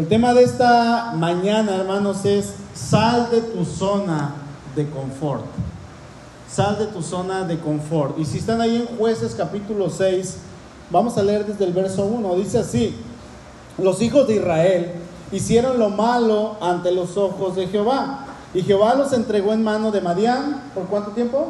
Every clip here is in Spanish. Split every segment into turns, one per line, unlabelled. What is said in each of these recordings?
El tema de esta mañana, hermanos, es sal de tu zona de confort. Sal de tu zona de confort. Y si están ahí en jueces capítulo 6, vamos a leer desde el verso 1. Dice así, los hijos de Israel hicieron lo malo ante los ojos de Jehová. Y Jehová los entregó en mano de Madián. ¿Por cuánto tiempo?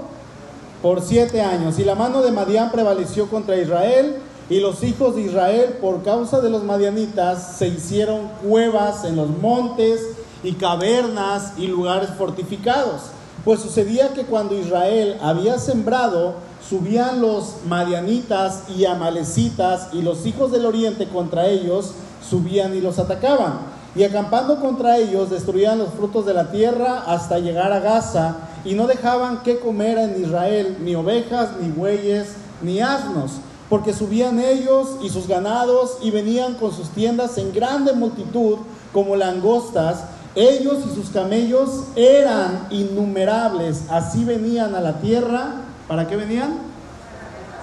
Por siete años. Y la mano de Madián prevaleció contra Israel. Y los hijos de Israel, por causa de los madianitas, se hicieron cuevas en los montes y cavernas y lugares fortificados. Pues sucedía que cuando Israel había sembrado, subían los madianitas y amalecitas y los hijos del oriente contra ellos, subían y los atacaban. Y acampando contra ellos, destruían los frutos de la tierra hasta llegar a Gaza, y no dejaban que comer en Israel ni ovejas, ni bueyes, ni asnos, porque subían ellos y sus ganados y venían con sus tiendas en grande multitud como langostas. Ellos y sus camellos eran innumerables, así venían a la tierra. ¿Para qué venían?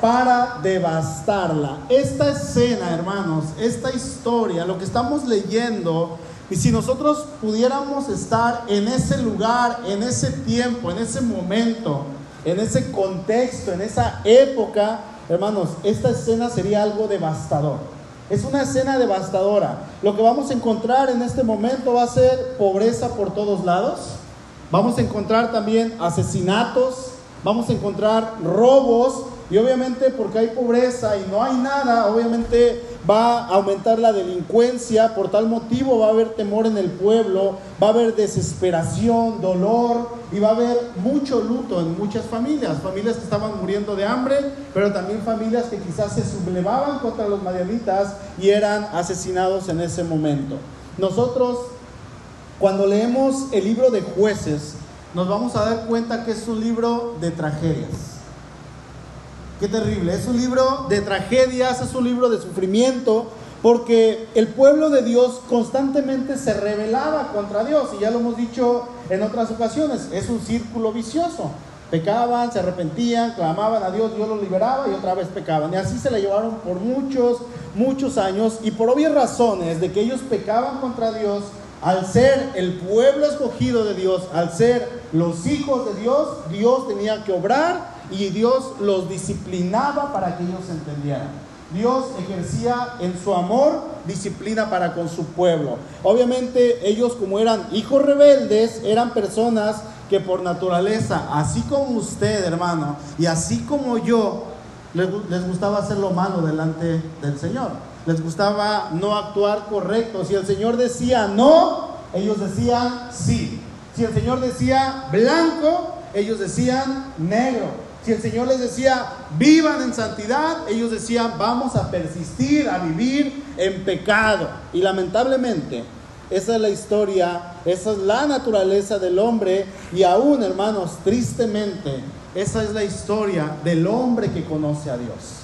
para devastarla. Esta escena, hermanos, esta historia, lo que estamos leyendo, y si nosotros pudiéramos estar en ese lugar, en ese tiempo, en ese momento, en ese contexto, en esa época, hermanos, esta escena sería algo devastador. Es una escena devastadora. Lo que vamos a encontrar en este momento va a ser pobreza por todos lados. Vamos a encontrar también asesinatos, vamos a encontrar robos, y obviamente porque hay pobreza y no hay nada, obviamente va a aumentar la delincuencia, por tal motivo va a haber temor en el pueblo, va a haber desesperación, dolor y va a haber mucho luto en muchas familias, familias que estaban muriendo de hambre, pero también familias que quizás se sublevaban contra los madianitas y eran asesinados en ese momento. Nosotros, cuando leemos el libro de jueces, nos vamos a dar cuenta que es un libro de tragedias Qué terrible. Es un libro de tragedias, es un libro de sufrimiento, porque el pueblo de Dios constantemente se rebelaba contra Dios, y ya lo hemos dicho en otras ocasiones, es un círculo vicioso. Pecaban, se arrepentían, clamaban a Dios, Dios los liberaba y otra vez pecaban. Y así se la llevaron por muchos, muchos años, y por obvias razones de que ellos pecaban contra Dios, al ser el pueblo escogido de Dios, al ser los hijos de Dios, Dios tenía que obrar y Dios los disciplinaba para que ellos entendieran. Dios ejercía en su amor disciplina para con su pueblo. Obviamente ellos como eran hijos rebeldes, eran personas que por naturaleza, así como usted hermano, y así como yo, les, les gustaba hacer lo malo delante del Señor. Les gustaba no actuar correcto. Si el Señor decía no, ellos decían sí. Si el Señor decía blanco, ellos decían negro. Si el Señor les decía, vivan en santidad, ellos decían, vamos a persistir, a vivir en pecado. Y lamentablemente, esa es la historia, esa es la naturaleza del hombre y aún, hermanos, tristemente, esa es la historia del hombre que conoce a Dios.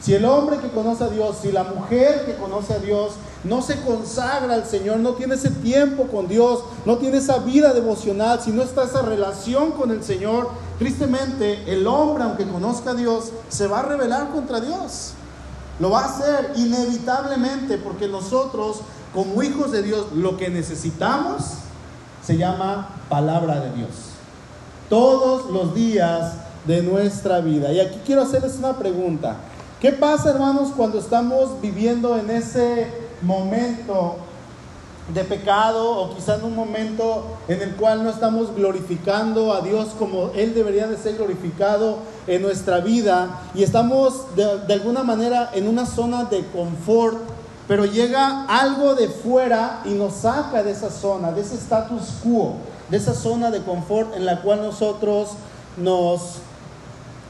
Si el hombre que conoce a Dios, si la mujer que conoce a Dios no se consagra al Señor, no tiene ese tiempo con Dios, no tiene esa vida devocional, si no está esa relación con el Señor, tristemente el hombre, aunque conozca a Dios, se va a rebelar contra Dios. Lo va a hacer inevitablemente porque nosotros, como hijos de Dios, lo que necesitamos se llama palabra de Dios. Todos los días de nuestra vida. Y aquí quiero hacerles una pregunta. ¿Qué pasa, hermanos, cuando estamos viviendo en ese momento de pecado o quizá en un momento en el cual no estamos glorificando a Dios como Él debería de ser glorificado en nuestra vida y estamos de, de alguna manera en una zona de confort, pero llega algo de fuera y nos saca de esa zona, de ese status quo, de esa zona de confort en la cual nosotros nos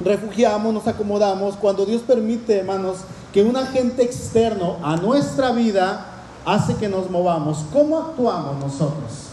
refugiamos, nos acomodamos, cuando Dios permite, hermanos, que un agente externo a nuestra vida hace que nos movamos. ¿Cómo actuamos nosotros?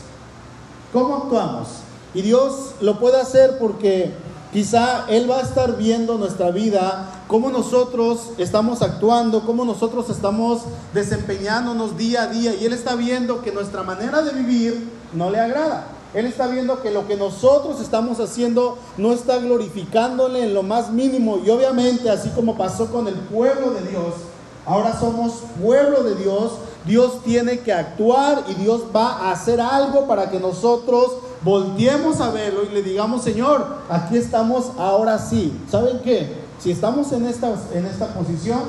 ¿Cómo actuamos? Y Dios lo puede hacer porque quizá Él va a estar viendo nuestra vida, cómo nosotros estamos actuando, cómo nosotros estamos desempeñándonos día a día. Y Él está viendo que nuestra manera de vivir no le agrada. Él está viendo que lo que nosotros estamos haciendo no está glorificándole en lo más mínimo. Y obviamente, así como pasó con el pueblo de Dios, ahora somos pueblo de Dios Dios tiene que actuar y Dios va a hacer algo para que nosotros volteemos a verlo y le digamos, Señor, aquí estamos ahora sí. ¿Saben qué? Si estamos en esta, en esta posición,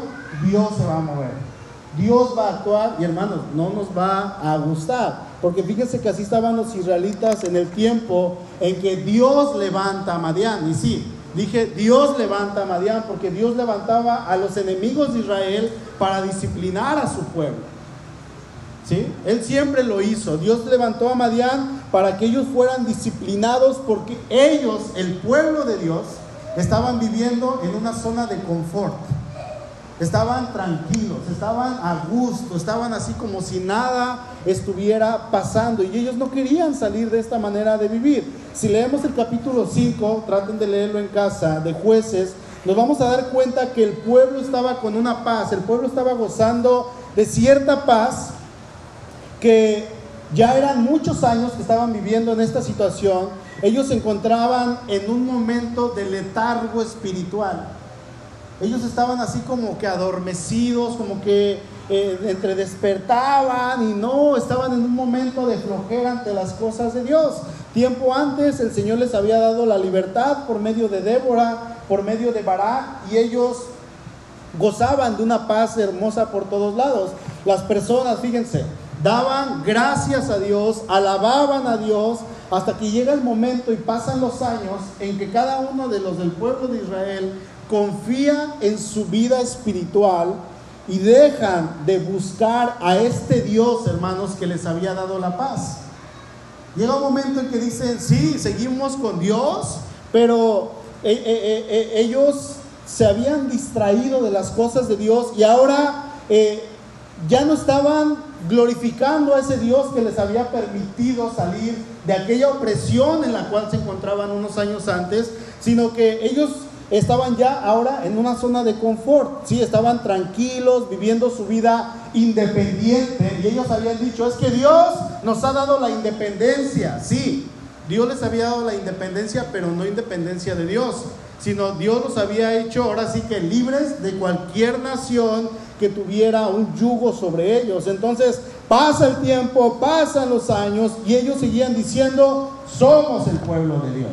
Dios se va a mover. Dios va a actuar y hermanos, no nos va a gustar. Porque fíjense que así estaban los israelitas en el tiempo en que Dios levanta a Madián. Y sí, dije Dios levanta a Madián porque Dios levantaba a los enemigos de Israel para disciplinar a su pueblo. ¿Sí? Él siempre lo hizo. Dios levantó a Madián para que ellos fueran disciplinados porque ellos, el pueblo de Dios, estaban viviendo en una zona de confort. Estaban tranquilos, estaban a gusto, estaban así como si nada estuviera pasando y ellos no querían salir de esta manera de vivir. Si leemos el capítulo 5, traten de leerlo en casa, de jueces, nos vamos a dar cuenta que el pueblo estaba con una paz, el pueblo estaba gozando de cierta paz que ya eran muchos años que estaban viviendo en esta situación. Ellos se encontraban en un momento de letargo espiritual. Ellos estaban así como que adormecidos, como que eh, entre despertaban y no, estaban en un momento de flojera ante las cosas de Dios. Tiempo antes el Señor les había dado la libertad por medio de Débora, por medio de Bará, y ellos gozaban de una paz hermosa por todos lados. Las personas, fíjense, daban gracias a Dios, alababan a Dios, hasta que llega el momento y pasan los años en que cada uno de los del pueblo de Israel confía en su vida espiritual y dejan de buscar a este Dios, hermanos, que les había dado la paz. Llega un momento en que dicen, sí, seguimos con Dios, pero eh, eh, eh, ellos se habían distraído de las cosas de Dios y ahora ya no estaban glorificando a ese Dios que les había permitido salir de aquella opresión en la cual se encontraban unos años antes, sino que ellos estaban ya ahora en una zona de confort, sí, estaban tranquilos, viviendo su vida independiente y ellos habían dicho, es que Dios nos ha dado la independencia, sí, Dios les había dado la independencia, pero no independencia de Dios, sino Dios los había hecho ahora sí que libres de cualquier nación que tuviera un yugo sobre ellos. Entonces pasa el tiempo, pasan los años y ellos seguían diciendo, somos el pueblo de Dios.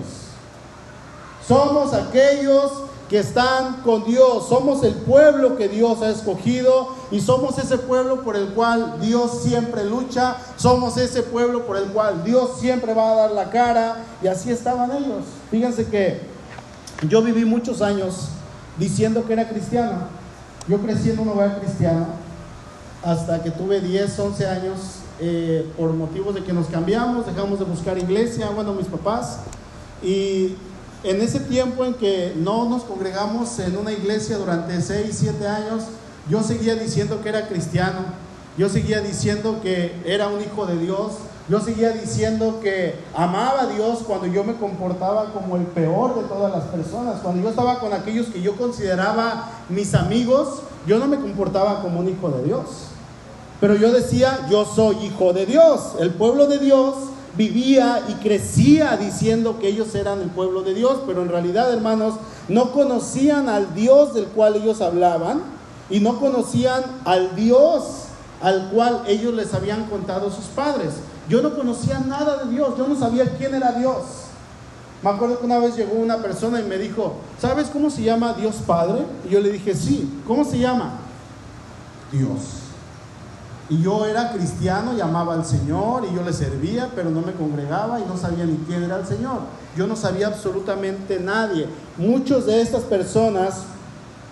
Somos aquellos que están con Dios, somos el pueblo que Dios ha escogido y somos ese pueblo por el cual Dios siempre lucha, somos ese pueblo por el cual Dios siempre va a dar la cara y así estaban ellos. Fíjense que yo viví muchos años diciendo que era cristiano, yo crecí en un hogar cristiano hasta que tuve 10, 11 años eh, por motivos de que nos cambiamos, dejamos de buscar iglesia, bueno, mis papás, y en ese tiempo en que no nos congregamos en una iglesia durante 6, 7 años, yo seguía diciendo que era cristiano, yo seguía diciendo que era un hijo de Dios, yo seguía diciendo que amaba a Dios cuando yo me comportaba como el peor de todas las personas, cuando yo estaba con aquellos que yo consideraba mis amigos, yo no me comportaba como un hijo de Dios. Pero yo decía, yo soy hijo de Dios, el pueblo de Dios vivía y crecía diciendo que ellos eran el pueblo de Dios, pero en realidad, hermanos, no conocían al Dios del cual ellos hablaban y no conocían al Dios al cual ellos les habían contado sus padres. Yo no conocía nada de Dios, yo no sabía quién era Dios. Me acuerdo que una vez llegó una persona y me dijo, ¿sabes cómo se llama Dios Padre? Y yo le dije, sí, ¿cómo se llama? Dios. Y yo era cristiano y amaba al Señor y yo le servía, pero no me congregaba y no sabía ni quién era el Señor. Yo no sabía absolutamente nadie. Muchos de estas personas,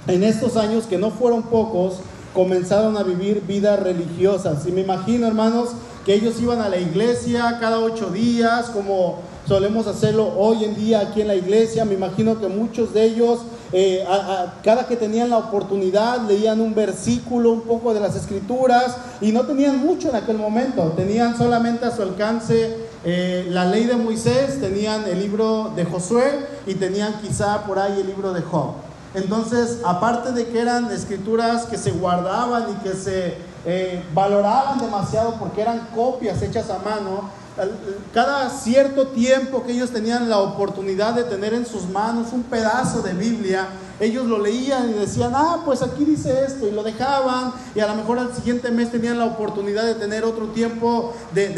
en estos años que no fueron pocos, comenzaron a vivir vidas religiosas. Y me imagino, hermanos, que ellos iban a la iglesia cada ocho días, como solemos hacerlo hoy en día aquí en la iglesia. Me imagino que muchos de ellos eh, cada que tenían la oportunidad leían un versículo, un poco de las escrituras, y no tenían mucho en aquel momento, tenían solamente a su alcance eh, la ley de Moisés, tenían el libro de Josué y tenían quizá por ahí el libro de Job. Entonces, aparte de que eran escrituras que se guardaban y que se eh, valoraban demasiado porque eran copias hechas a mano, cada cierto tiempo que ellos tenían la oportunidad de tener en sus manos un pedazo de Biblia, ellos lo leían y decían, ah, pues aquí dice esto, y lo dejaban, y a lo mejor al siguiente mes tenían la oportunidad de tener otro tiempo de,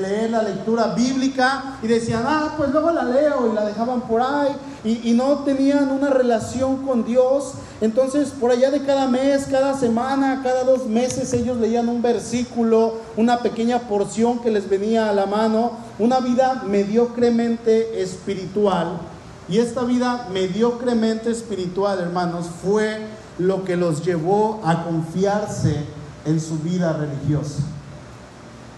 leer la lectura bíblica, y decían, ah, pues luego la leo, y la dejaban por ahí, y, y no tenían una relación con Dios. Entonces, por allá de cada mes, cada semana, cada dos meses, ellos leían un versículo, una pequeña porción que les venía a la mano, una vida mediocremente espiritual y esta vida mediocremente espiritual, hermanos, fue lo que los llevó a confiarse en su vida religiosa.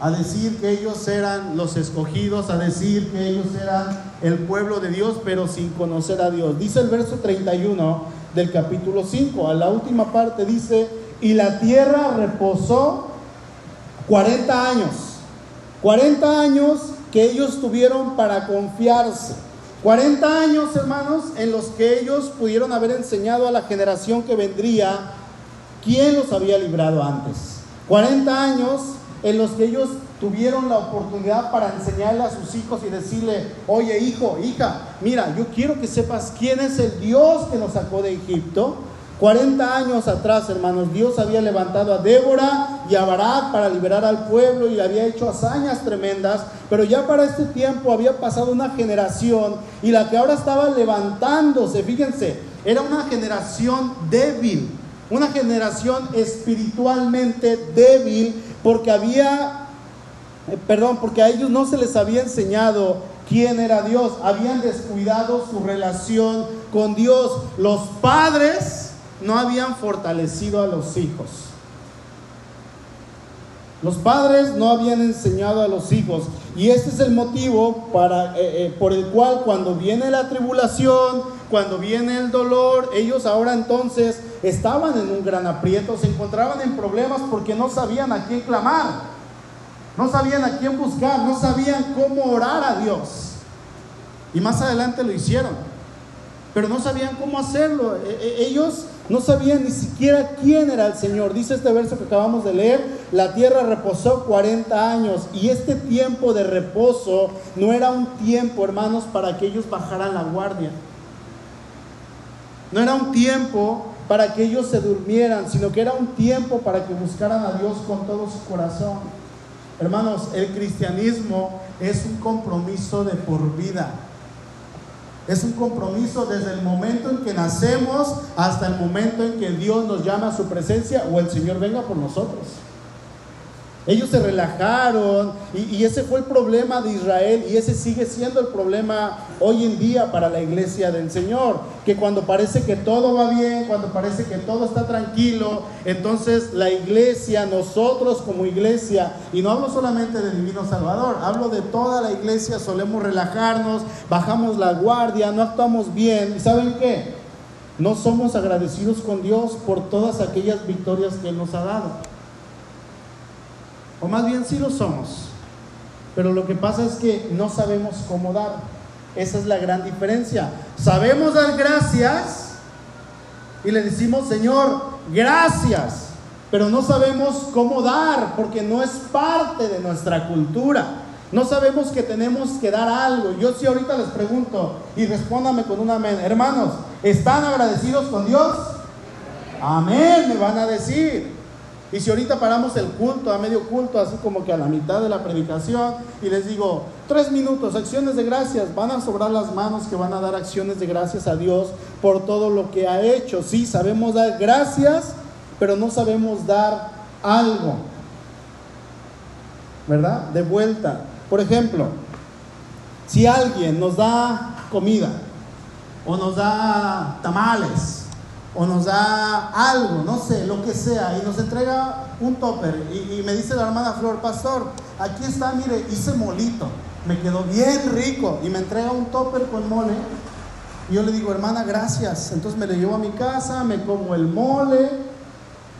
A decir que ellos eran los escogidos, a decir que ellos eran el pueblo de Dios, pero sin conocer a Dios. Dice el verso 31 del capítulo 5, a la última parte dice, y la tierra reposó 40 años. 40 años que ellos tuvieron para confiarse. 40 años, hermanos, en los que ellos pudieron haber enseñado a la generación que vendría quién los había librado antes. 40 años en los que ellos tuvieron la oportunidad para enseñarle a sus hijos y decirle, oye hijo, hija, mira, yo quiero que sepas quién es el Dios que nos sacó de Egipto 40 años atrás, hermanos, Dios había levantado a Débora y a Barak para liberar al pueblo y había hecho hazañas tremendas, pero ya para este tiempo había pasado una generación y la que ahora estaba levantándose, fíjense, era una generación débil, una generación espiritualmente débil porque había, eh, perdón, porque a ellos no se les había enseñado quién era Dios, habían descuidado su relación con Dios. Los padres no habían fortalecido a los hijos. Los padres no habían enseñado a los hijos. Y este es el motivo para, eh, eh, por el cual cuando viene la tribulación, cuando viene el dolor, ellos ahora entonces estaban en un gran aprieto, se encontraban en problemas porque no sabían a quién clamar, no sabían a quién buscar, no sabían cómo orar a Dios. Y más adelante lo hicieron, pero no sabían cómo hacerlo. E, e, ellos no sabían ni siquiera quién era el Señor. Dice este verso que acabamos de leer, la tierra reposó 40 años y este tiempo de reposo no era un tiempo, hermanos, para que ellos bajaran la guardia. No era un tiempo para que ellos se durmieran, sino que era un tiempo para que buscaran a Dios con todo su corazón. Hermanos, el cristianismo es un compromiso de por vida. Es un compromiso desde el momento en que nacemos hasta el momento en que Dios nos llama a su presencia o el Señor venga por nosotros. Ellos se relajaron y, ese fue el problema de Israel y ese sigue siendo el problema hoy en día para la iglesia del Señor, que cuando parece que todo va bien, cuando parece que todo está tranquilo, entonces la iglesia, nosotros como iglesia, y no hablo solamente del Divino Salvador, hablo de toda la iglesia, solemos relajarnos, bajamos la guardia, no actuamos bien, ¿y saben qué? No somos agradecidos con Dios por todas aquellas victorias que nos ha dado. O más bien sí lo somos. Pero lo que pasa es que no sabemos cómo dar. Esa es la gran diferencia. Sabemos dar gracias y le decimos, Señor, gracias. Pero no sabemos cómo dar porque no es parte de nuestra cultura. No sabemos que tenemos que dar algo. Yo sí ahorita les pregunto y respóndame con un amén. Hermanos, ¿están agradecidos con Dios? Amén, me van a decir. Y si ahorita paramos el culto, a medio culto, así como que a la mitad de la predicación, y les digo, tres minutos, acciones de gracias, van a sobrar las manos que van a dar acciones de gracias a Dios por todo lo que ha hecho. Sí, sabemos dar gracias, pero no sabemos dar algo. ¿Verdad? De vuelta. Por ejemplo, si alguien nos da comida o nos da tamales, o nos da algo, no sé, lo que sea, y nos entrega un topper. Y, me dice la hermana Flor, pastor, aquí está, mire, hice molito, me quedó bien rico, y me entrega un topper con mole. Y yo le digo, hermana, gracias. Entonces me lo llevo a mi casa, me como el mole.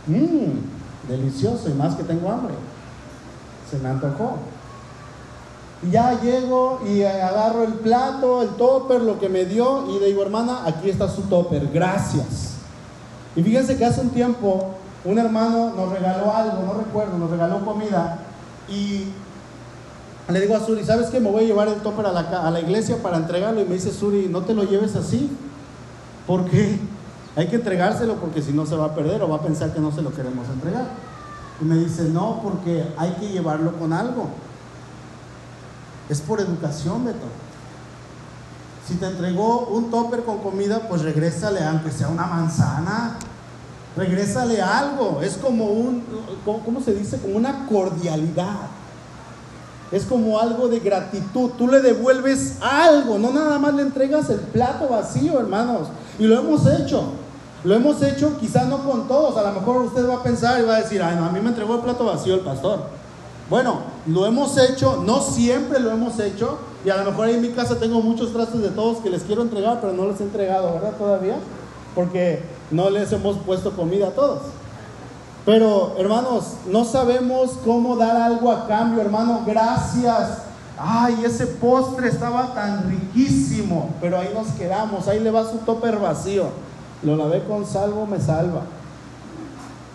Mmm, delicioso, y más que tengo hambre. Se me antojó. Ya llego y agarro el plato, el topper, lo que me dio, y le digo, hermana, aquí está su topper, gracias. Y fíjense que hace un tiempo un hermano nos regaló algo, no recuerdo, nos regaló comida y le digo a Suri, ¿sabes qué? Me voy a llevar el topper a la, a la iglesia para entregarlo y me dice Suri, no te lo lleves así. ¿Por qué? Hay que entregárselo porque si no se va a perder o va a pensar que no se lo queremos entregar. Y me dice, no, porque hay que llevarlo con algo. Es por educación, Beto. Si te entregó un topper con comida, pues regrésale, aunque sea una manzana. Regrésale algo. Es como un, ¿cómo se dice? Como una cordialidad. Es como algo de gratitud. Tú le devuelves algo, no nada más le entregas el plato vacío, hermanos. Y lo hemos hecho. Lo hemos hecho quizás no con todos. A lo mejor usted va a pensar y va a decir, ay, no, a mí me entregó el plato vacío el pastor. Bueno, lo hemos hecho, no siempre lo hemos hecho. Y a lo mejor ahí en mi casa tengo muchos trastes de todos que les quiero entregar, pero no les he entregado, ¿verdad? Todavía. Porque no les hemos puesto comida a todos. Pero, hermanos, no sabemos cómo dar algo a cambio, hermano. Gracias. Ay, ese postre estaba tan riquísimo. Pero ahí nos quedamos. Ahí le va su topper vacío. Lo lavé con salvo, me salva.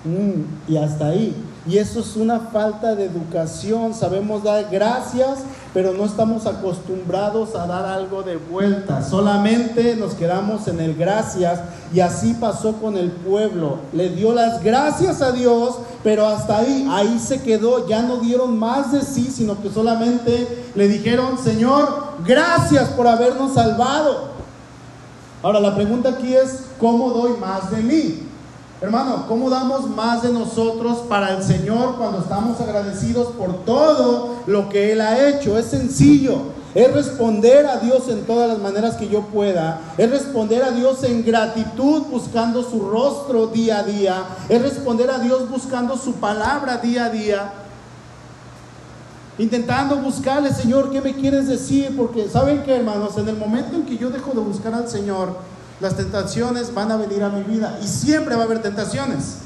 Mm, y hasta ahí. Y eso es una falta de educación. Sabemos dar gracias, pero no estamos acostumbrados a dar algo de vuelta. Solamente nos quedamos en el gracias. Y así pasó con el pueblo. Le dio las gracias a Dios, pero hasta ahí, ahí se quedó. Ya no dieron más de sí, sino que solamente le dijeron, Señor, gracias por habernos salvado. Ahora la pregunta aquí es, ¿cómo doy más de mí? Hermano, ¿cómo damos más de nosotros para el Señor cuando estamos agradecidos por todo lo que Él ha hecho? Es sencillo. Es responder a Dios en todas las maneras que yo pueda. Es responder a Dios en gratitud buscando su rostro día a día. Es responder a Dios buscando su palabra día a día. Intentando buscarle, Señor, ¿qué me quieres decir? Porque saben que, hermanos, en el momento en que yo dejo de buscar al Señor, las tentaciones van a venir a mi vida y siempre va a haber tentaciones.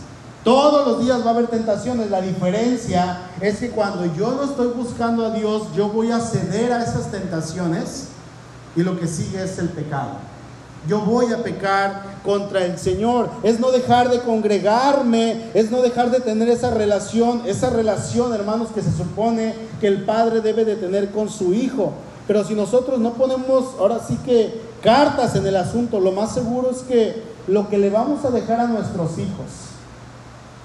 Todos los días va a haber tentaciones. La diferencia es que cuando yo no estoy buscando a Dios, yo voy a ceder a esas tentaciones y lo que sigue es el pecado. Yo voy a pecar contra el Señor. Es no dejar de congregarme, es no dejar de tener esa relación, esa relación, hermanos, que se supone que el Padre debe de tener con su Hijo. Pero si nosotros no ponemos, ahora sí que cartas en el asunto, lo más seguro es que lo que le vamos a dejar a nuestros hijos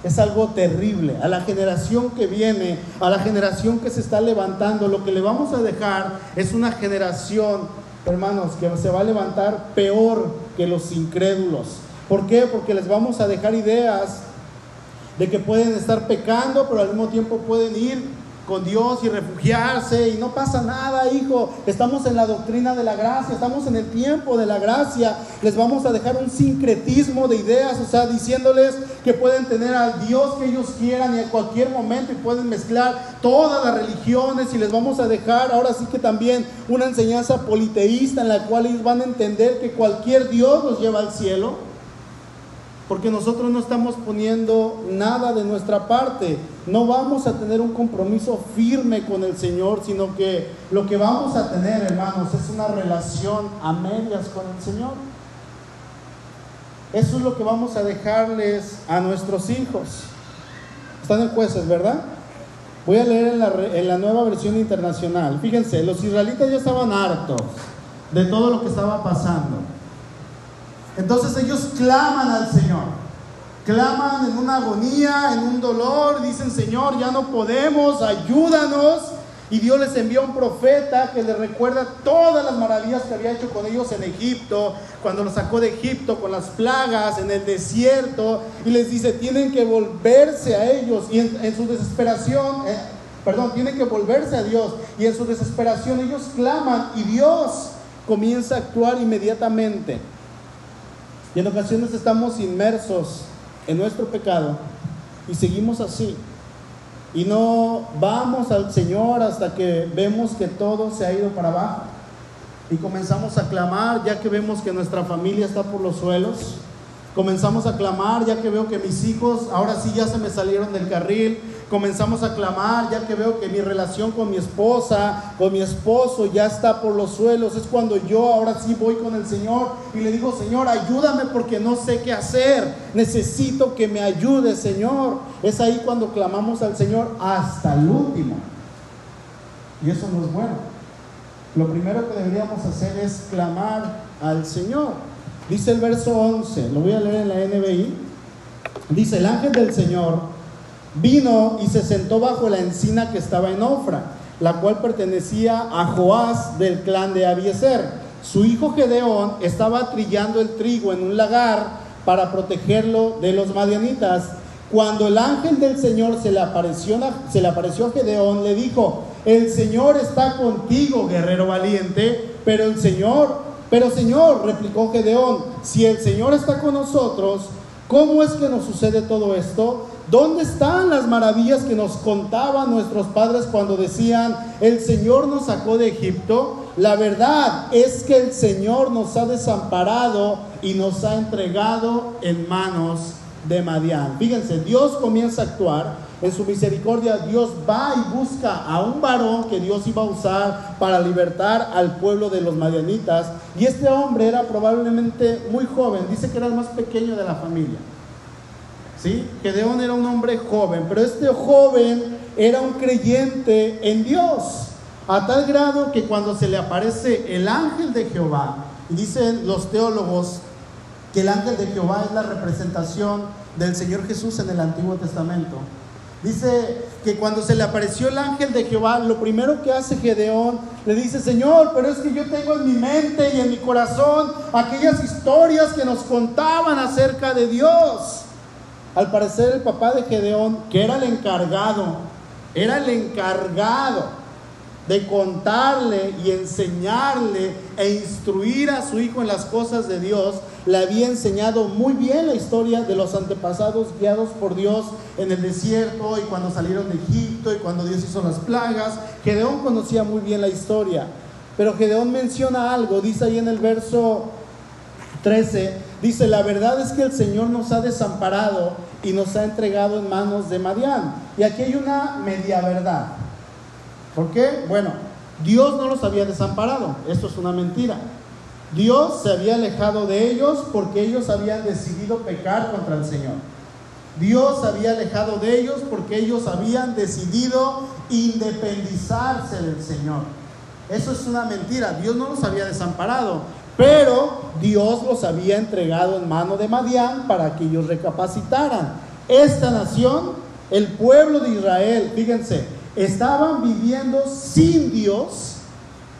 es algo terrible. A la generación que viene, a la generación que se está levantando, lo que le vamos a dejar es una generación, hermanos, que se va a levantar peor que los incrédulos. ¿Por qué? Porque les vamos a dejar ideas de que pueden estar pecando, pero al mismo tiempo pueden ir con Dios y refugiarse y no pasa nada, hijo. Estamos en la doctrina de la gracia, estamos en el tiempo de la gracia. Les vamos a dejar un sincretismo de ideas, o sea, diciéndoles que pueden tener al Dios que ellos quieran y en cualquier momento y pueden mezclar todas las religiones y les vamos a dejar ahora sí que también una enseñanza politeísta en la cual ellos van a entender que cualquier Dios los lleva al cielo porque nosotros no estamos poniendo nada de nuestra parte. No vamos a tener un compromiso firme con el Señor, sino que lo que vamos a tener, hermanos, es una relación a medias con el Señor. Eso es lo que vamos a dejarles a nuestros hijos. Están en jueces, ¿verdad? Voy a leer en la, en la nueva versión internacional. Fíjense, los israelitas ya estaban hartos de todo lo que estaba pasando. Entonces ellos claman al Señor. Claman en una agonía, en un dolor, dicen, Señor, ya no podemos, ayúdanos. Y Dios les envía un profeta que les recuerda todas las maravillas que había hecho con ellos en Egipto, cuando los sacó de Egipto con las plagas en el desierto, y les dice, tienen que volverse a ellos. Y en, su desesperación, eh, perdón, tienen que volverse a Dios. Y en su desesperación ellos claman y Dios comienza a actuar inmediatamente. Y en ocasiones estamos inmersos en nuestro pecado y seguimos así. Y no vamos al Señor hasta que vemos que todo se ha ido para abajo. Y comenzamos a clamar ya que vemos que nuestra familia está por los suelos. Comenzamos a clamar ya que veo que mis hijos ahora sí ya se me salieron del carril comenzamos a clamar, ya que veo que mi relación con mi esposa, con mi esposo ya está por los suelos, es cuando yo ahora sí voy con el Señor y le digo, Señor, ayúdame porque no sé qué hacer, necesito que me ayude, Señor. Es ahí cuando clamamos al Señor hasta el último. Y eso no es bueno. Lo primero que deberíamos hacer es clamar al Señor. Dice el verso 11, lo voy a leer en la NBI. Dice, el ángel del Señor vino y se sentó bajo la encina que estaba en Ofra, la cual pertenecía a Joás del clan de Abieser. Su hijo Gedeón estaba trillando el trigo en un lagar para protegerlo de los madianitas. Cuando el ángel del Señor se le apareció, se le apareció a Gedeón, le dijo, el Señor está contigo, guerrero valiente, pero el Señor pero Señor, replicó Gedeón, si el Señor está con nosotros, ¿cómo es que nos sucede todo esto? ¿Dónde están las maravillas que nos contaban nuestros padres cuando decían, el Señor nos sacó de Egipto? La verdad es que el Señor nos ha desamparado y nos ha entregado en manos de Madián. Fíjense, Dios comienza a actuar en su misericordia Dios va y busca a un varón que Dios iba a usar para libertar al pueblo de los madianitas. Y este hombre era probablemente muy joven, dice que era el más pequeño de la familia. ¿Sí? Gedeón era un hombre joven, pero este joven era un creyente en Dios. A tal grado que cuando se le aparece el ángel de Jehová, dicen los teólogos que el ángel de Jehová es la representación del Señor Jesús en el Antiguo Testamento. Dice que cuando se le apareció el ángel de Jehová, lo primero que hace Gedeón, le dice, Señor, pero es que yo tengo en mi mente y en mi corazón aquellas historias que nos contaban acerca de Dios. Al parecer el papá de Gedeón, que era el encargado, era el encargado de contarle y enseñarle e instruir a su hijo en las cosas de Dios, le había enseñado muy bien la historia de los antepasados guiados por Dios en el desierto y cuando salieron de Egipto y cuando Dios hizo las plagas. Gedeón conocía muy bien la historia, pero Gedeón menciona algo, dice ahí en el verso 13, dice, la verdad es que el Señor nos ha desamparado y nos ha entregado en manos de Madián. Y aquí hay una media verdad. ¿Por qué? Bueno, Dios no los había desamparado. Esto es una mentira. Dios se había alejado de ellos porque ellos habían decidido pecar contra el Señor. Dios se había alejado de ellos porque ellos habían decidido independizarse del Señor. Eso es una mentira. Dios no los había desamparado, pero Dios los había entregado en mano de Madián para que ellos recapacitaran. Esta nación, el pueblo de Israel, fíjense, estaban viviendo sin Dios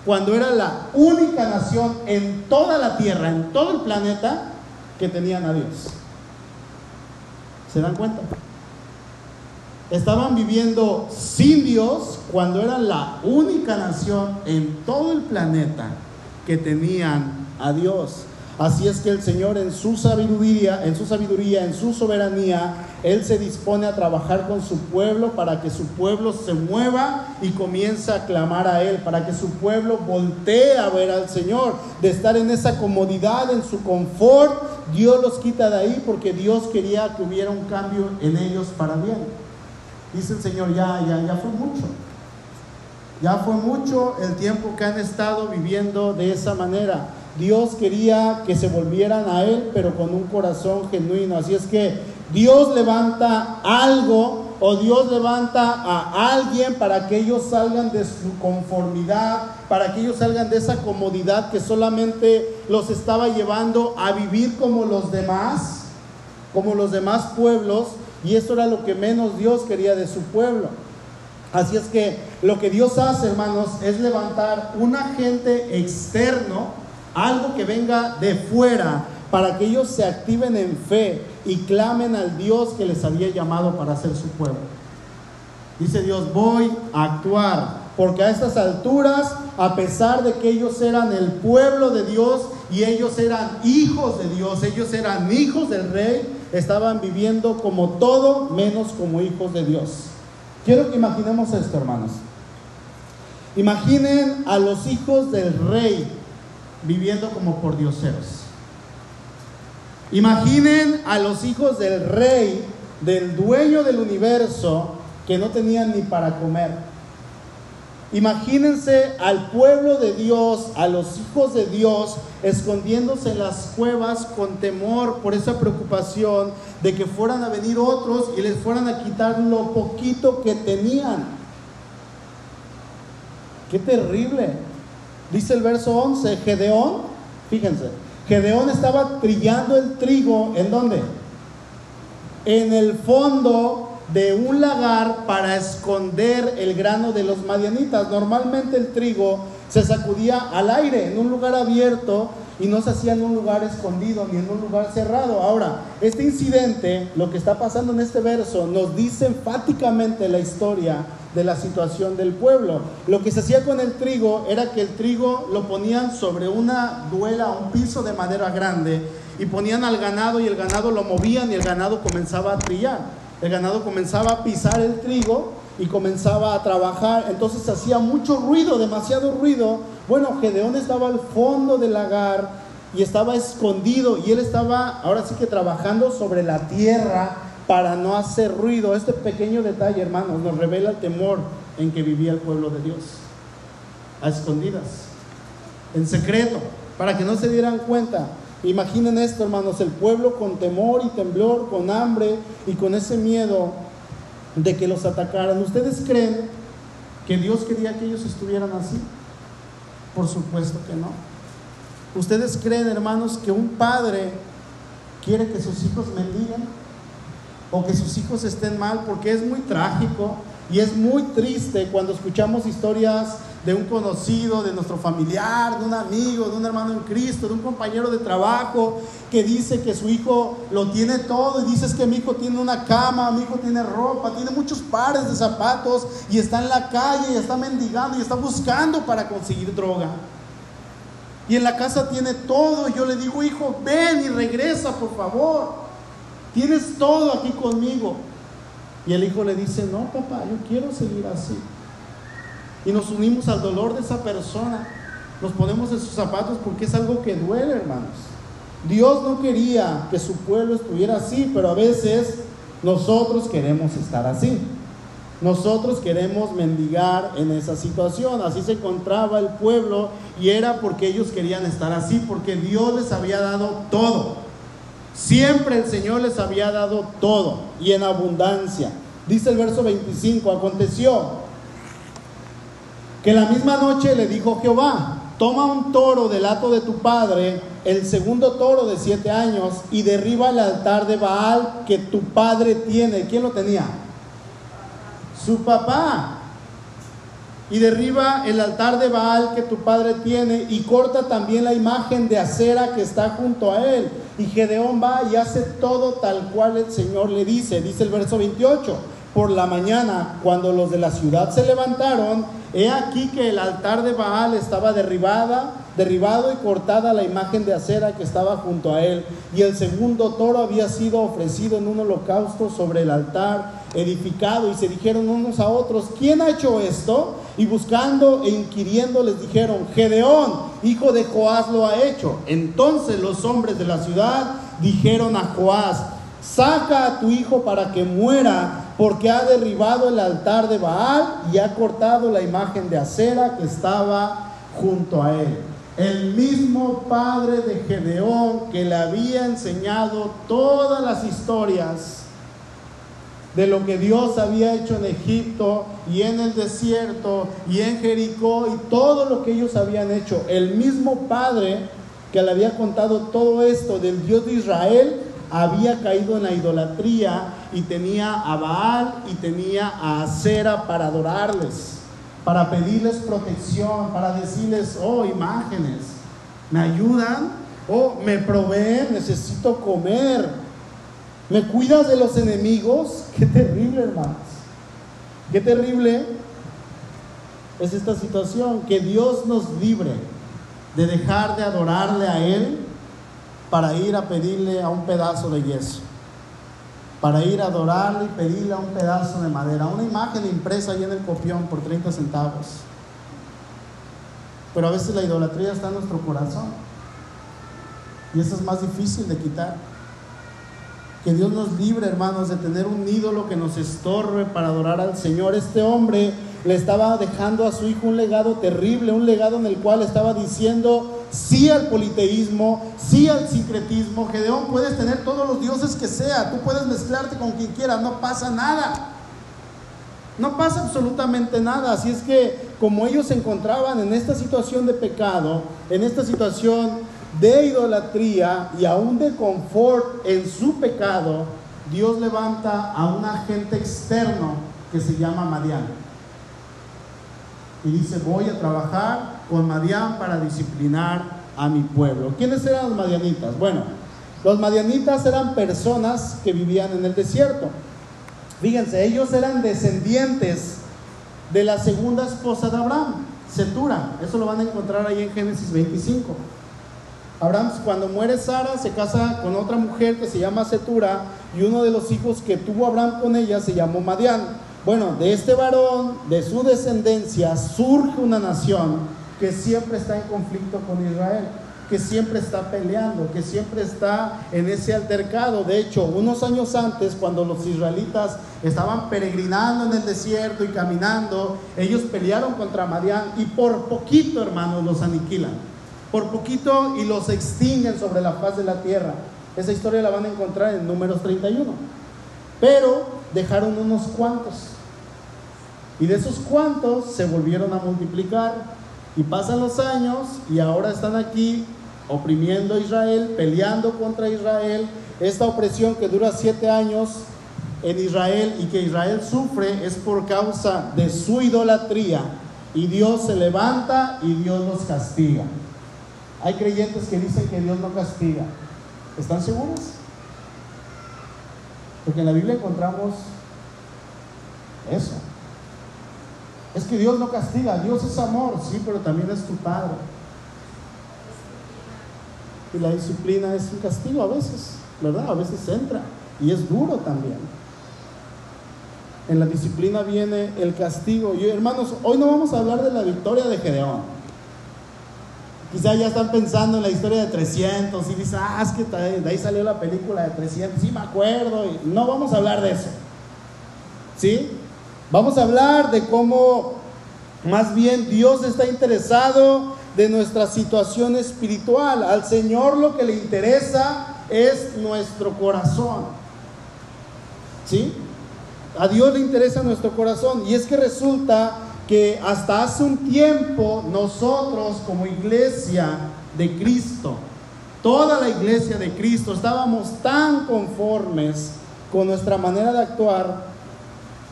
cuando era la única nación en toda la tierra, en todo el planeta, que tenían a Dios. ¿Se dan cuenta? Estaban viviendo sin Dios cuando eran la única nación en todo el planeta que tenían a Dios. Así es que el Señor en su sabiduría, en su sabiduría, en su soberanía, él se dispone a trabajar con su pueblo para que su pueblo se mueva y comience a clamar a Él, para que su pueblo voltee a ver al Señor, de estar en esa comodidad, en su confort. Dios los quita de ahí porque Dios quería que hubiera un cambio en ellos para bien. Dice el Señor, ya, ya, ya fue mucho. Ya fue mucho el tiempo que han estado viviendo de esa manera. Dios quería que se volvieran a Él, pero con un corazón genuino. Así es que Dios levanta algo o Dios levanta a alguien para que ellos salgan de su conformidad, para que ellos salgan de esa comodidad que solamente los estaba llevando a vivir como los demás, como los demás pueblos, y eso era lo que menos Dios quería de su pueblo. Así es que lo que Dios hace, hermanos, es levantar un agente externo, algo que venga de fuera, para que ellos se activen en fe y clamen al Dios que les había llamado para ser su pueblo. Dice Dios, voy a actuar, porque a estas alturas, a pesar de que ellos eran el pueblo de Dios y ellos eran hijos de Dios, ellos eran hijos del rey, estaban viviendo como todo menos como hijos de Dios. Quiero que imaginemos esto, hermanos. Imaginen a los hijos del rey viviendo como por dioseros. Imaginen a los hijos del rey, del dueño del universo, que no tenían ni para comer. Imagínense al pueblo de Dios, a los hijos de Dios, escondiéndose en las cuevas con temor por esa preocupación de que fueran a venir otros y les fueran a quitar lo poquito que tenían. Qué terrible. Dice el verso 11, Gedeón, fíjense, Gedeón estaba trillando el trigo, ¿en dónde? En el fondo de un lagar para esconder el grano de los madianitas. Normalmente el trigo se sacudía al aire, en un lugar abierto, y no se hacía en un lugar escondido ni en un lugar cerrado. Ahora, este incidente, lo que está pasando en este verso, nos dice enfáticamente la historia de la situación del pueblo. Lo que se hacía con el trigo era que el trigo lo ponían sobre una duela, un piso de madera grande, y ponían al ganado y el ganado lo movían y el ganado comenzaba a trillar. El ganado comenzaba a pisar el trigo y comenzaba a trabajar. Entonces hacía mucho ruido, demasiado ruido. Bueno, Gedeón estaba al fondo del lagar y estaba escondido y él estaba ahora sí que trabajando sobre la tierra para no hacer ruido. Este pequeño detalle, hermanos, nos revela el temor en que vivía el pueblo de Dios. A escondidas, en secreto, para que no se dieran cuenta. Imaginen esto, hermanos, el pueblo con temor y temblor, con hambre y con ese miedo de que los atacaran. ¿Ustedes creen que Dios quería que ellos estuvieran así? Por supuesto que no. ¿Ustedes creen, hermanos, que un padre quiere que sus hijos mendiguen? ¿O que sus hijos estén mal? Porque es muy trágico y es muy triste cuando escuchamos historias de un conocido, de nuestro familiar, de un amigo, de un hermano en Cristo, de un compañero de trabajo que dice que su hijo lo tiene todo y dices que mi hijo tiene una cama, mi hijo tiene ropa, tiene muchos pares de zapatos y está en la calle y está mendigando y está buscando para conseguir droga. Y en la casa tiene todo. Y yo le digo, hijo, ven y regresa, por favor. Tienes todo aquí conmigo. Y el hijo le dice, no, papá, yo quiero seguir así. Y nos unimos al dolor de esa persona. Nos ponemos en sus zapatos porque es algo que duele, hermanos. Dios no quería que su pueblo estuviera así, pero a veces nosotros queremos estar así. Nosotros queremos mendigar en esa situación. Así se encontraba el pueblo y era porque ellos querían estar así, porque Dios les había dado todo. Siempre el Señor les había dado todo y en abundancia. Dice el verso 25, aconteció que la misma noche le dijo Jehová, toma un toro del hato de tu padre, el segundo toro de siete años, y derriba el altar de Baal que tu padre tiene. ¿Quién lo tenía? Su papá y derriba el altar de Baal que tu padre tiene y corta también la imagen de acera que está junto a él. Y Gedeón va y hace todo tal cual el Señor le dice. Dice el verso 28. Por la mañana, cuando los de la ciudad se levantaron, he aquí que el altar de Baal estaba derribada, derribado y cortada la imagen de acera que estaba junto a él. Y el segundo toro había sido ofrecido en un holocausto sobre el altar edificado. Y se dijeron unos a otros, ¿quién ha hecho esto? Y buscando e inquiriendo les dijeron, Gedeón, hijo de Joás, lo ha hecho. Entonces los hombres de la ciudad dijeron a Joás, saca a tu hijo para que muera, porque ha derribado el altar de Baal y ha cortado la imagen de acera que estaba junto a él. El mismo padre de Gedeón que le había enseñado todas las historias de lo que Dios había hecho en Egipto y en el desierto y en Jericó y todo lo que ellos habían hecho. El mismo Padre que le había contado todo esto del Dios de Israel había caído en la idolatría y tenía a Baal y tenía a Acera para adorarles, para pedirles protección, para decirles, oh, imágenes, ¿me ayudan? Oh, me proveen, necesito comer. ¿Me cuidas de los enemigos? Qué terrible, hermanos. Qué terrible es esta situación. Que Dios nos libre de dejar de adorarle a Él para ir a pedirle a un pedazo de yeso. Para ir a adorarle y pedirle a un pedazo de madera. Una imagen impresa ahí en el copión por 30 centavos. Pero a veces la idolatría está en nuestro corazón. Y eso es más difícil de quitar. Que Dios nos libre, hermanos, de tener un ídolo que nos estorbe para adorar al Señor. Este hombre le estaba dejando a su hijo un legado terrible, un legado en el cual estaba diciendo sí al politeísmo, sí al sincretismo. Gedeón, puedes tener todos los dioses que sea, tú puedes mezclarte con quien quieras, no pasa nada. No pasa absolutamente nada. Así es que como ellos se encontraban en esta situación de pecado, en esta situación de idolatría y aún de confort en su pecado, Dios levanta a un agente externo que se llama Madián. Y dice, voy a trabajar con Madián para disciplinar a mi pueblo. ¿Quiénes eran los madianitas? Bueno, los madianitas eran personas que vivían en el desierto. Fíjense, ellos eran descendientes de la segunda esposa de Abraham, Setura. Eso lo van a encontrar ahí en Génesis 25. Abraham, cuando muere Sara, se casa con otra mujer que se llama Setura y uno de los hijos que tuvo Abraham con ella se llamó Madián. Bueno, de este varón, de su descendencia, surge una nación que siempre está en conflicto con Israel, que siempre está peleando, que siempre está en ese altercado. De hecho, unos años antes, cuando los israelitas estaban peregrinando en el desierto y caminando, ellos pelearon contra Madián y por poquito, hermanos, los aniquilan por poquito y los extinguen sobre la faz de la tierra. Esa historia la van a encontrar en números 31. Pero dejaron unos cuantos. Y de esos cuantos se volvieron a multiplicar. Y pasan los años y ahora están aquí oprimiendo a Israel, peleando contra Israel. Esta opresión que dura siete años en Israel y que Israel sufre es por causa de su idolatría. Y Dios se levanta y Dios los castiga. Hay creyentes que dicen que Dios no castiga. ¿Están seguros? Porque en la Biblia encontramos eso. Es que Dios no castiga, Dios es amor, sí, pero también es tu Padre. Y la disciplina es un castigo a veces, ¿verdad? A veces entra y es duro también. En la disciplina viene el castigo. Y hermanos, hoy no vamos a hablar de la victoria de Gedeón. Quizá ya están pensando en la historia de 300 y dicen, ah, es que de ahí salió la película de 300, sí me acuerdo. No vamos a hablar de eso. ¿Sí? Vamos a hablar de cómo más bien Dios está interesado de nuestra situación espiritual. Al Señor lo que le interesa es nuestro corazón. ¿Sí? A Dios le interesa nuestro corazón. Y es que resulta que hasta hace un tiempo nosotros como iglesia de Cristo, toda la iglesia de Cristo, estábamos tan conformes con nuestra manera de actuar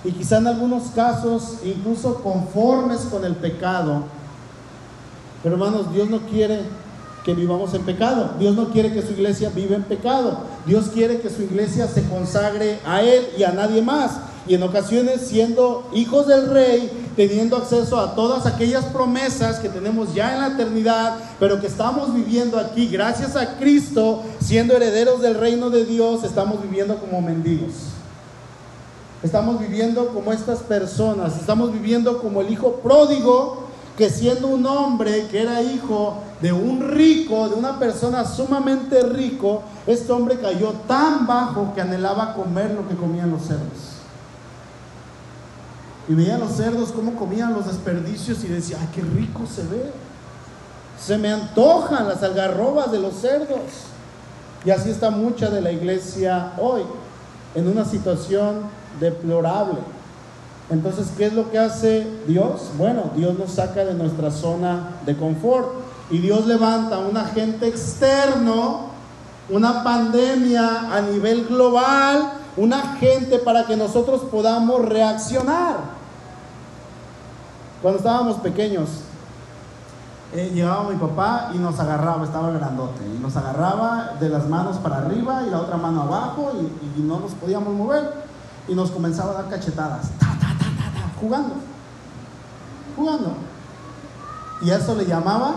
y quizá en algunos casos incluso conformes con el pecado. Pero hermanos, Dios no quiere que vivamos en pecado. Dios no quiere que su iglesia viva en pecado. Dios quiere que su iglesia se consagre a Él y a nadie más y en ocasiones siendo hijos del rey, teniendo acceso a todas aquellas promesas que tenemos ya en la eternidad, pero que estamos viviendo aquí gracias a Cristo, siendo herederos del reino de Dios, estamos viviendo como mendigos. Estamos viviendo como estas personas, estamos viviendo como el hijo pródigo que siendo un hombre que era hijo de un rico, de una persona sumamente rico, este hombre cayó tan bajo que anhelaba comer lo que comían los cerdos. Y veía los cerdos cómo comían los desperdicios y decía, ay, qué rico se ve. Se me antojan las algarrobas de los cerdos. Y así está mucha de la iglesia hoy, en una situación deplorable. Entonces, ¿qué es lo que hace Dios? Bueno, Dios nos saca de nuestra zona de confort y Dios levanta un agente externo, una pandemia a nivel global, un agente para que nosotros podamos reaccionar. Cuando estábamos pequeños, eh, llegaba mi papá y nos agarraba, estaba grandote, y nos agarraba de las manos para arriba y la otra mano abajo y, no nos podíamos mover y nos comenzaba a dar cachetadas, jugando, jugando. Y eso le llamaba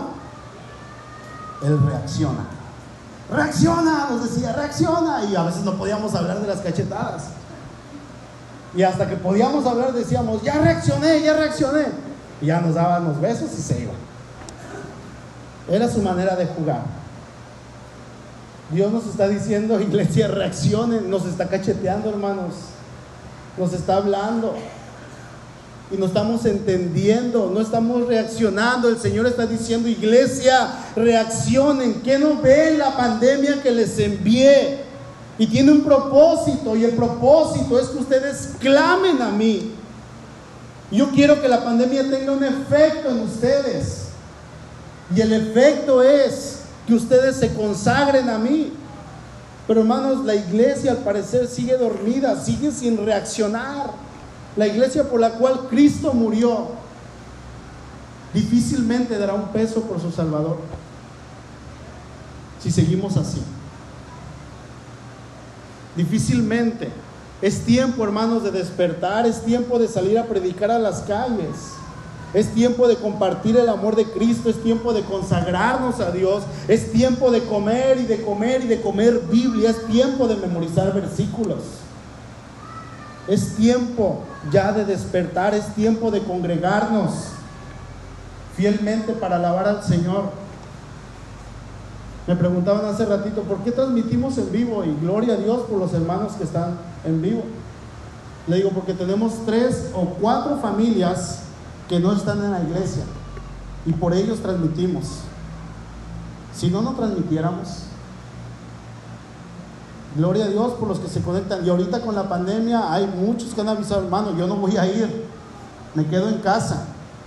el reacciona. Reacciona, nos decía, reacciona. Y a veces no podíamos hablar de las cachetadas. Y hasta que podíamos hablar decíamos, ya reaccioné, ya reaccioné. Y ya nos daban los besos y se iba. Era su manera de jugar. Dios nos está diciendo, iglesia, reaccionen, nos está cacheteando, hermanos. Nos está hablando. Y no estamos entendiendo, no estamos reaccionando. El Señor está diciendo, iglesia, reaccionen. ¿Qué no ven la pandemia que les envié? Y tiene un propósito, y el propósito es que ustedes clamen a mí. Yo quiero que la pandemia tenga un efecto en ustedes. Y el efecto es que ustedes se consagren a mí. Pero hermanos, la iglesia al parecer sigue dormida, sigue sin reaccionar. La iglesia por la cual Cristo murió difícilmente dará un peso por su Salvador si seguimos así. Difícilmente. Es tiempo, hermanos, de despertar, es tiempo de salir a predicar a las calles. Es tiempo de compartir el amor de Cristo, es tiempo de consagrarnos a Dios, es tiempo de comer y de comer y de comer Biblia, es tiempo de memorizar versículos. Es tiempo ya de despertar, es tiempo de congregarnos fielmente para alabar al Señor. Me preguntaban hace ratito, ¿por qué transmitimos en vivo? Y gloria a Dios por los hermanos que están en vivo. Le digo, porque tenemos tres o cuatro familias que no están en la iglesia y por ellos transmitimos. Si no, no transmitiéramos. Gloria a Dios por los que se conectan. Y ahorita con la pandemia hay muchos que han avisado, hermano, yo no voy a ir, me quedo en casa.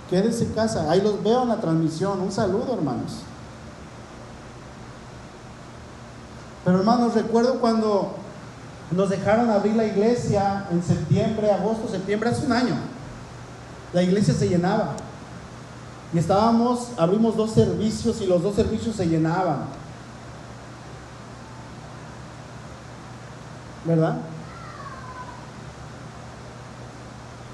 Quédese en casa, ahí los veo en la transmisión. Un saludo, hermanos. Pero hermanos, recuerdo cuando nos dejaron abrir la iglesia en septiembre, agosto, septiembre, hace un año. La iglesia se llenaba. Y estábamos, abrimos dos servicios y los dos servicios se llenaban. ¿Verdad?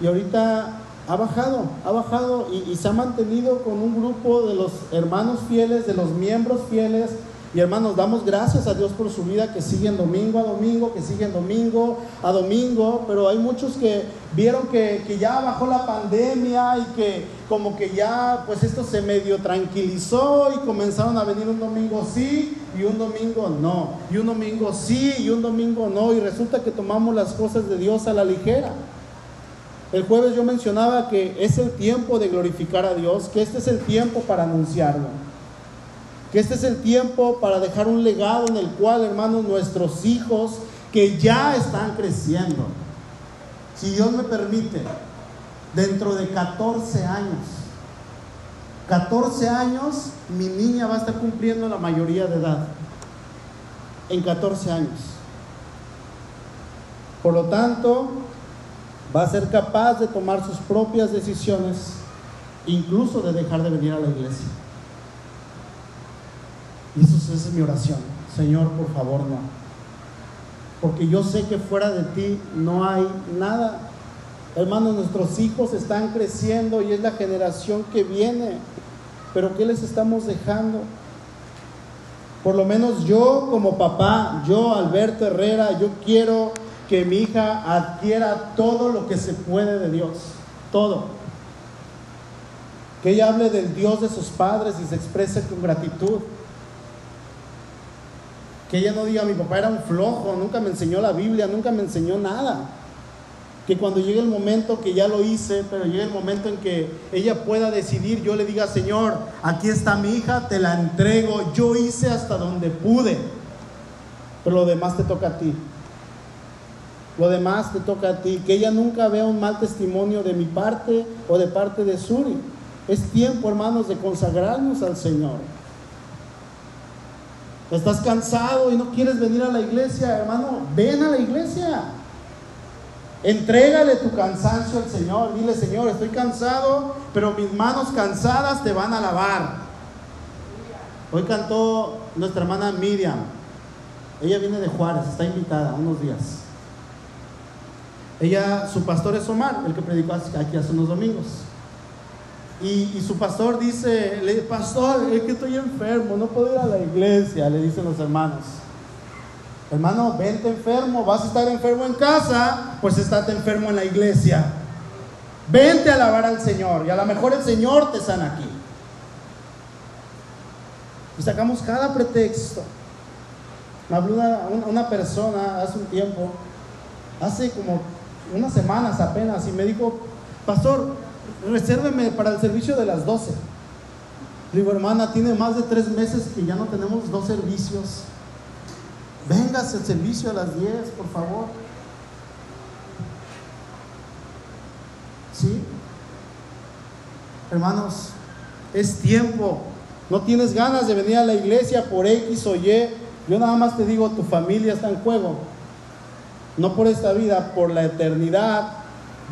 Y ahorita ha bajado, ha bajado y, y, se ha mantenido con un grupo de los hermanos fieles, de los miembros fieles, y hermanos, damos gracias a Dios por su vida que siguen domingo a domingo, que siguen domingo a domingo, pero hay muchos que vieron que, que, ya bajó la pandemia y que como que ya pues esto se medio tranquilizó y comenzaron a venir un domingo sí y un domingo no, y un domingo sí y un domingo no, y resulta que tomamos las cosas de Dios a la ligera. El jueves yo mencionaba que es el tiempo de glorificar a Dios, que este es el tiempo para anunciarlo que este es el tiempo para dejar un legado en el cual, hermanos, nuestros hijos que ya están creciendo, si Dios me permite, dentro de 14 años, 14 años, mi niña va a estar cumpliendo la mayoría de edad. En 14 años. Por lo tanto, va a ser capaz de tomar sus propias decisiones, incluso de dejar de venir a la iglesia. Y eso es mi oración. Señor, por favor, no. Porque yo sé que fuera de ti no hay nada. Hermanos, nuestros hijos están creciendo y es la generación que viene. Pero ¿qué les estamos dejando? Por lo menos yo como papá, yo Alberto Herrera, yo quiero que mi hija adquiera todo lo que se puede de Dios. Todo. Que ella hable del Dios de sus padres y se exprese con gratitud. Que ella no diga, mi papá era un flojo, nunca me enseñó la Biblia, nunca me enseñó nada. Que cuando llegue el momento que ya lo hice, pero llegue el momento en que ella pueda decidir, yo le diga, Señor, aquí está mi hija, te la entrego, yo hice hasta donde pude, pero lo demás te toca a ti. Lo demás te toca a ti. Que ella nunca vea un mal testimonio de mi parte o de parte de Suri. Es tiempo, hermanos, de consagrarnos al Señor. Estás cansado y no quieres venir a la iglesia, hermano, ven a la iglesia. Entrégale tu cansancio al Señor. Dile, Señor, estoy cansado, pero mis manos cansadas te van a lavar. Hoy cantó nuestra hermana Miriam. Ella viene de Juárez, está invitada unos días. Ella, su pastor es Omar, el que predicó aquí hace unos domingos. Y, su pastor dice, pastor, es que estoy enfermo, no puedo ir a la iglesia, le dicen los hermanos. Hermano, vente enfermo, vas a estar enfermo en casa, pues estate enfermo en la iglesia. Vente a alabar al Señor y a lo mejor el Señor te sana aquí. Y sacamos cada pretexto. Me habló una, una persona hace un tiempo, hace como unas semanas apenas, y me dijo, pastor, resérveme para el servicio de las 12. Digo, hermana, tiene más de tres meses que ya no tenemos dos servicios. Vengas el servicio a las 10, por favor. ¿Sí? Hermanos, es tiempo no tienes ganas de venir a la iglesia por X o Y, yo nada más te digo, tu familia está en juego. No por esta vida, por la eternidad.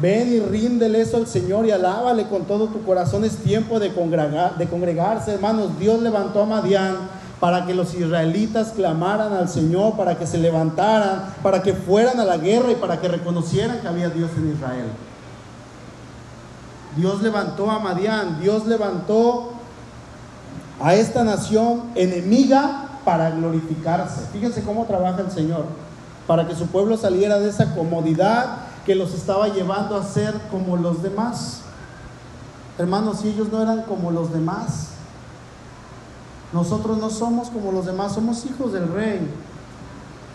Ven y ríndele eso al Señor y alábale con todo tu corazón. Es tiempo de, congregarse, hermanos. Dios levantó a Madián para que los israelitas clamaran al Señor, para que se levantaran, para que fueran a la guerra y para que reconocieran que había Dios en Israel. Dios levantó a Madián, Dios levantó a esta nación enemiga para glorificarse. Fíjense cómo trabaja el Señor, para que su pueblo saliera de esa comodidad que los estaba llevando a ser como los demás. Hermanos, si ellos no eran como los demás, nosotros no somos como los demás, somos hijos del rey,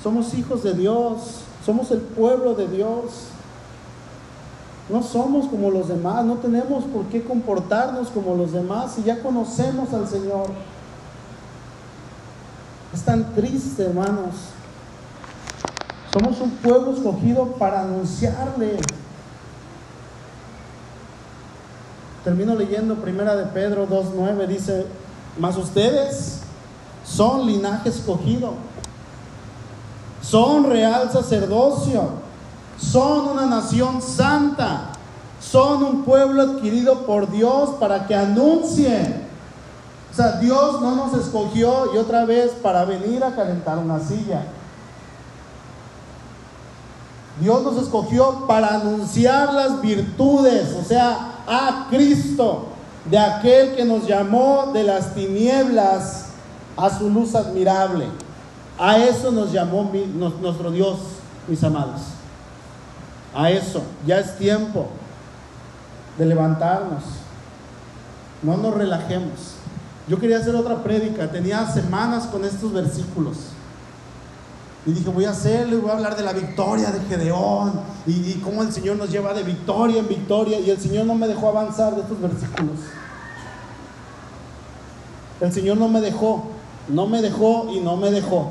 somos hijos de Dios, somos el pueblo de Dios. No somos como los demás, no tenemos por qué comportarnos como los demás si ya conocemos al Señor. Es tan triste, hermanos. Somos un pueblo escogido para anunciarle. Termino leyendo primera de Pedro 2.9, dice, mas ustedes son linaje escogido, son real sacerdocio, son una nación santa, son un pueblo adquirido por Dios para que anuncien. O sea, Dios no nos escogió y otra vez para venir a calentar una silla. Dios nos escogió para anunciar las virtudes, o sea, a Cristo de aquel que nos llamó de las tinieblas a su luz admirable. A eso nos llamó nuestro Dios, mis amados. A eso, ya es tiempo de levantarnos. No nos relajemos. Yo quería hacer otra prédica, tenía semanas con estos versículos. Y dije, voy a hacerlo y voy a hablar de la victoria de Gedeón y, y, cómo el Señor nos lleva de victoria en victoria. Y el Señor no me dejó avanzar de estos versículos. El Señor no me dejó, no me dejó y no me dejó.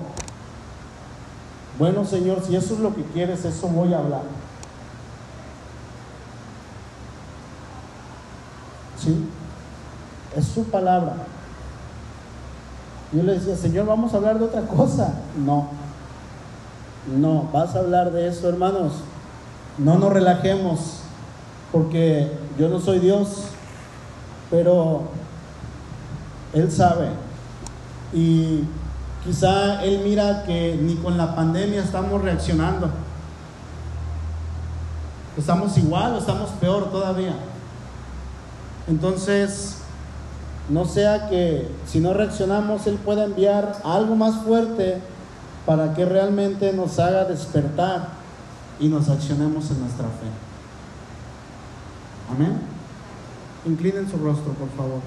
Bueno, Señor, si eso es lo que quieres, eso voy a hablar. ¿Sí? Es su palabra. Yo le decía, Señor, vamos a hablar de otra cosa. No. No, vas a hablar de eso, hermanos. No nos relajemos, porque yo no soy Dios, pero Él sabe. Y quizá Él mira que ni con la pandemia estamos reaccionando. Estamos igual o estamos peor todavía. Entonces, no sea que si no reaccionamos, Él pueda enviar algo más fuerte para que realmente nos haga despertar y nos accionemos en nuestra fe. Amén. Inclinen su rostro, por favor.